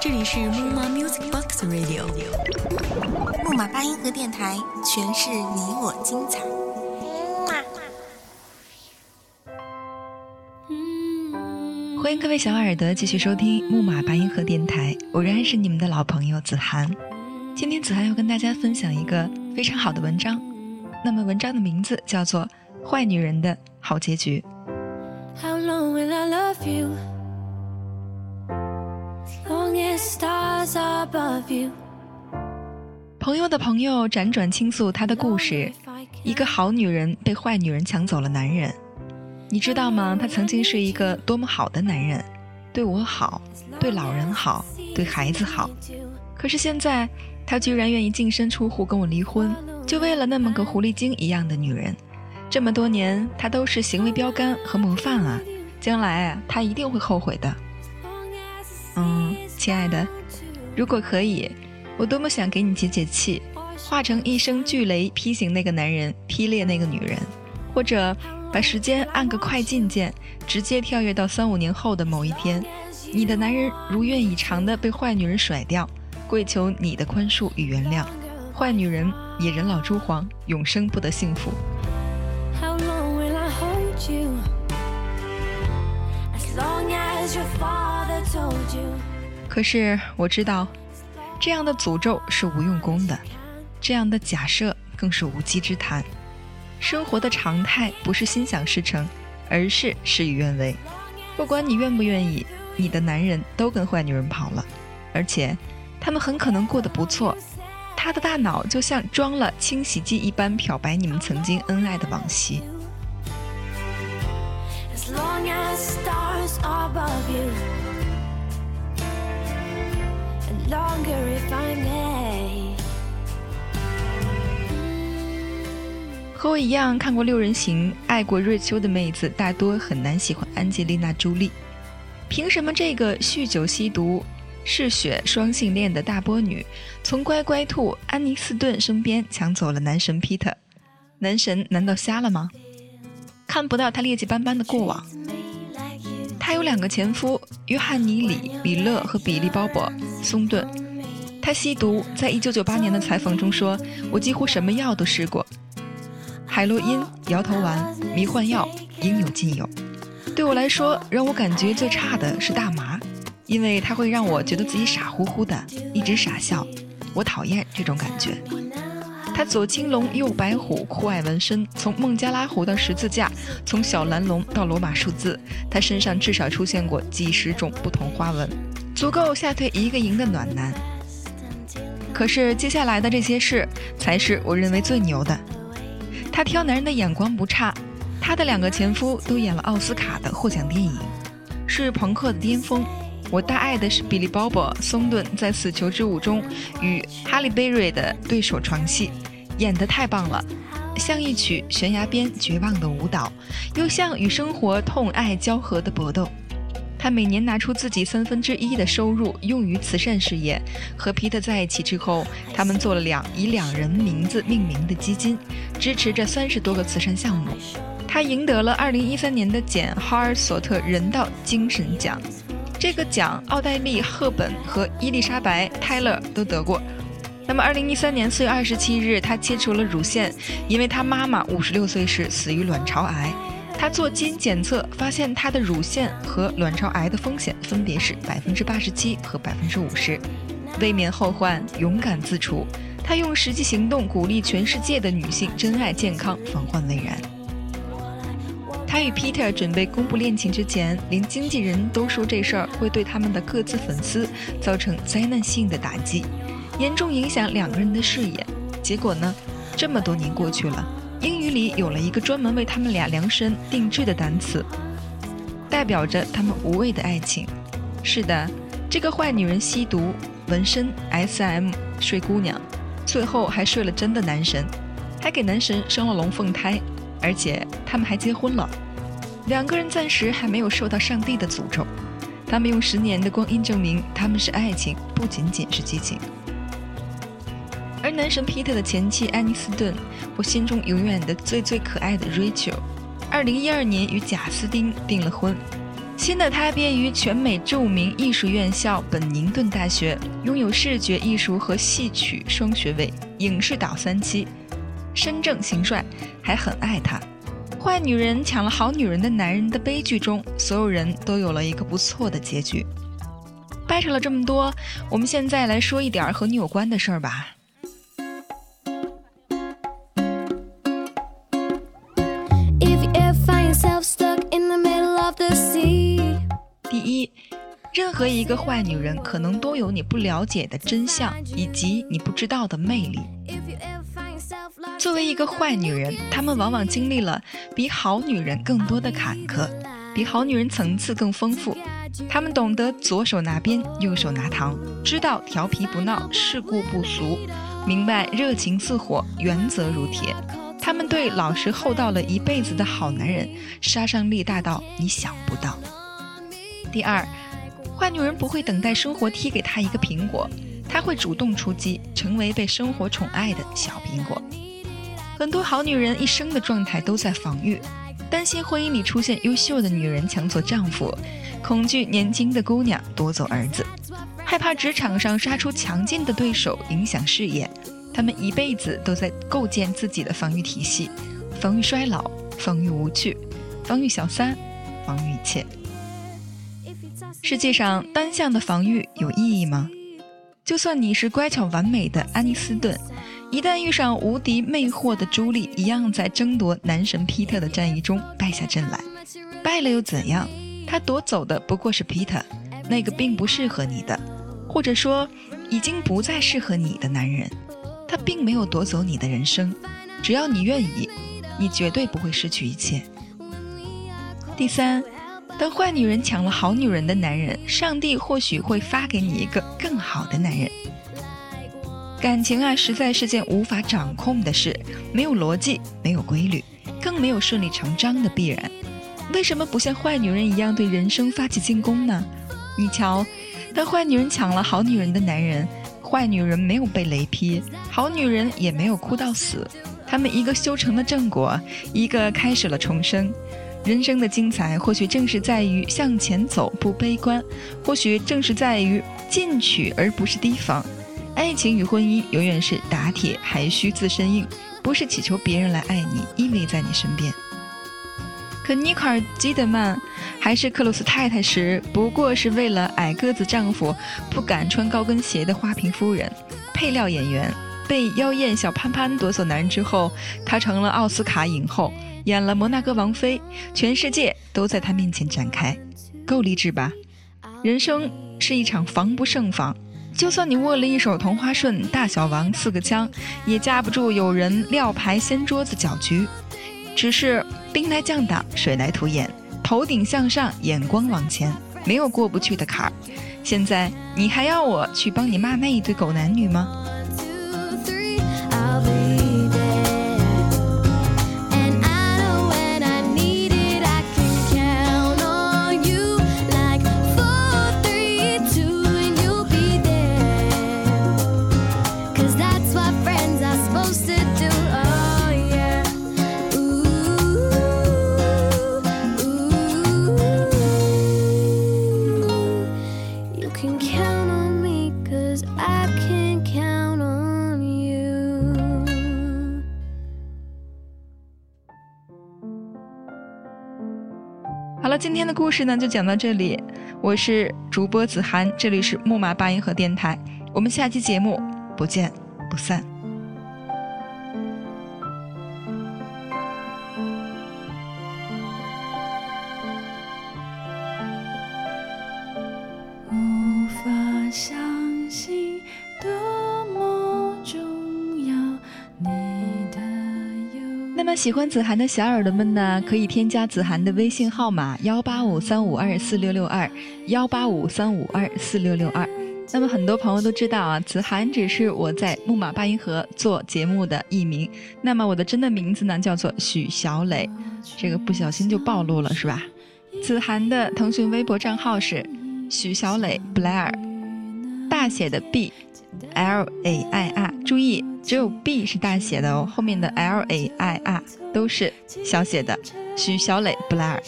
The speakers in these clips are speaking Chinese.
这里是木马 Music Box Radio，木马八音盒电台，诠释你我精彩。欢迎各位小耳朵继续收听木马八音盒电台，我仍然是你们的老朋友子涵。今天子涵要跟大家分享一个非常好的文章，那么文章的名字叫做《坏女人的好结局》。How long will I love you? 朋友的朋友辗转倾诉他的故事：一个好女人被坏女人抢走了男人。你知道吗？他曾经是一个多么好的男人，对我好，对老人好，对孩子好。可是现在，他居然愿意净身出户跟我离婚，就为了那么个狐狸精一样的女人。这么多年，他都是行为标杆和模范啊！将来啊，他一定会后悔的。嗯，亲爱的，如果可以，我多么想给你解解气，化成一声巨雷劈醒那个男人，劈裂那个女人，或者把时间按个快进键，直接跳跃到三五年后的某一天，你的男人如愿以偿的被坏女人甩掉，跪求你的宽恕与原谅，坏女人也人老珠黄，永生不得幸福。How long will I hold you? As long as your father told you. 可是我知道，这样的诅咒是无用功的，这样的假设更是无稽之谈。生活的常态不是心想事成，而是事与愿违。不管你愿不愿意，你的男人都跟坏女人跑了，而且他们很可能过得不错。他的大脑就像装了清洗剂一般，漂白你们曾经恩爱的往昔。As long as stars above you. Longer if I may. 和我一样看过《六人行》、爱过瑞秋的妹子，大多很难喜欢安吉丽娜·朱莉。凭什么这个酗酒吸毒、嗜血双性恋的大波女，从乖乖兔安妮斯顿身边抢走了男神 Peter？？男神难道瞎了吗？看不到他劣迹斑斑的过往。他有两个前夫：约翰尼里、里勒和比利·鲍勃·松顿。他吸毒，在一九九八年的采访中说：“我几乎什么药都试过。”海洛因、摇头丸、迷幻药应有尽有。对我来说，让我感觉最差的是大麻，因为它会让我觉得自己傻乎乎的，一直傻笑。我讨厌这种感觉。他左青龙，右白虎，酷爱纹身，从孟加拉虎到十字架，从小蓝龙到罗马数字，他身上至少出现过几十种不同花纹，足够吓退一个营的暖男。可是接下来的这些事，才是我认为最牛的。他挑男人的眼光不差，他的两个前夫都演了奥斯卡的获奖电影，是朋克的巅峰。我大爱的是比利·鲍勃·松顿在《死囚之舞》中与哈利·贝瑞的对手床戏，演得太棒了，像一曲悬崖边绝望的舞蹈，又像与生活痛爱交合的搏斗。他每年拿出自己三分之一的收入用于慈善事业。和皮特在一起之后，他们做了两以两人名字命名的基金，支持着三十多个慈善项目。他赢得了2013年的简·哈尔索特人道精神奖，这个奖奥黛丽·赫本和伊丽莎白·泰勒都得过。那么，2013年4月27日，他切除了乳腺，因为他妈妈56岁时死于卵巢癌。他做基因检测，发现他的乳腺和卵巢癌的风险分别是百分之八十七和百分之五十，未免后患，勇敢自处。他用实际行动鼓励全世界的女性珍爱健康，防患未然。他与 Peter 准备公布恋情之前，连经纪人都说这事儿会对他们的各自粉丝造成灾难性的打击，严重影响两个人的事业。结果呢？这么多年过去了。英语里有了一个专门为他们俩量身定制的单词，代表着他们无畏的爱情。是的，这个坏女人吸毒、纹身、SM、睡姑娘，最后还睡了真的男神，还给男神生了龙凤胎，而且他们还结婚了。两个人暂时还没有受到上帝的诅咒，他们用十年的光阴证明他们是爱情，不仅仅是激情。男神皮特的前妻安妮斯顿，我心中永远的最最可爱的 Rachel，二零一二年与贾斯汀订了婚。新的他毕业于全美著名艺术院校本宁顿大学，拥有视觉艺术和戏曲双学位，影视导三期，身正形帅，还很爱她。坏女人抢了好女人的男人的悲剧中，所有人都有了一个不错的结局。掰扯了这么多，我们现在来说一点和你有关的事儿吧。第一，任何一个坏女人可能都有你不了解的真相以及你不知道的魅力。作为一个坏女人，她们往往经历了比好女人更多的坎坷，比好女人层次更丰富。她们懂得左手拿鞭，右手拿糖，知道调皮不闹，世故不俗，明白热情似火，原则如铁。她们对老实厚道了一辈子的好男人，杀伤力大到你想不到。第二，坏女人不会等待生活踢给她一个苹果，她会主动出击，成为被生活宠爱的小苹果。很多好女人一生的状态都在防御，担心婚姻里出现优秀的女人抢走丈夫，恐惧年轻的姑娘夺走儿子，害怕职场上杀出强劲的对手影响事业。她们一辈子都在构建自己的防御体系，防御衰老，防御无趣，防御小三，防御一切。世界上单向的防御有意义吗？就算你是乖巧完美的安妮斯顿，一旦遇上无敌魅惑的朱莉，一样在争夺男神皮特的战役中败下阵来。败了又怎样？他夺走的不过是皮特，那个并不适合你的，或者说已经不再适合你的男人。他并没有夺走你的人生，只要你愿意，你绝对不会失去一切。第三，当坏女人抢了好女人的男人，上帝或许会发给你一个更好的男人。感情啊，实在是件无法掌控的事，没有逻辑，没有规律，更没有顺理成章的必然。为什么不像坏女人一样对人生发起进攻呢？你瞧，当坏女人抢了好女人的男人，坏女人没有被雷劈，好女人也没有哭到死，他们一个修成了正果，一个开始了重生。人生的精彩，或许正是在于向前走不悲观，或许正是在于进取而不是提防。爱情与婚姻永远是打铁还需自身硬，不是祈求别人来爱你，依偎在你身边。可尼可尔·基德曼还是克鲁斯太太时，不过是为了矮个子丈夫不敢穿高跟鞋的花瓶夫人。配料演员被妖艳小潘潘夺走男人之后，她成了奥斯卡影后，演了摩纳哥王妃，全世界都在她面前展开，够励志吧？人生是一场防不胜防，就算你握了一手同花顺、大小王四个枪，也架不住有人撂牌掀桌子搅局。只是兵来将挡，水来土掩，头顶向上，眼光往前，没有过不去的坎儿。现在你还要我去帮你骂那一对狗男女吗？好了，今天的故事呢就讲到这里。我是主播子涵，这里是木马八音盒电台。我们下期节目不见不散。么喜欢子涵的小耳朵们呢，可以添加子涵的微信号码幺八五三五二四六六二幺八五三五二四六六二。那么很多朋友都知道啊，子涵只是我在木马八音盒做节目的艺名。那么我的真的名字呢，叫做许小磊，这个不小心就暴露了，是吧？子涵的腾讯微博账号是许小磊 Blair，大写的 B L A I R，注意只有 B 是大写的哦，后面的 L A I R 都是小写的。许小磊 Blair。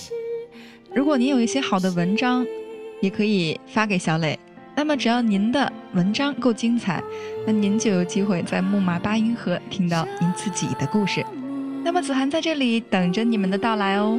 如果您有一些好的文章，也可以发给小磊。那么只要您的文章够精彩，那您就有机会在木马八音盒听到您自己的故事。那么子涵在这里等着你们的到来哦。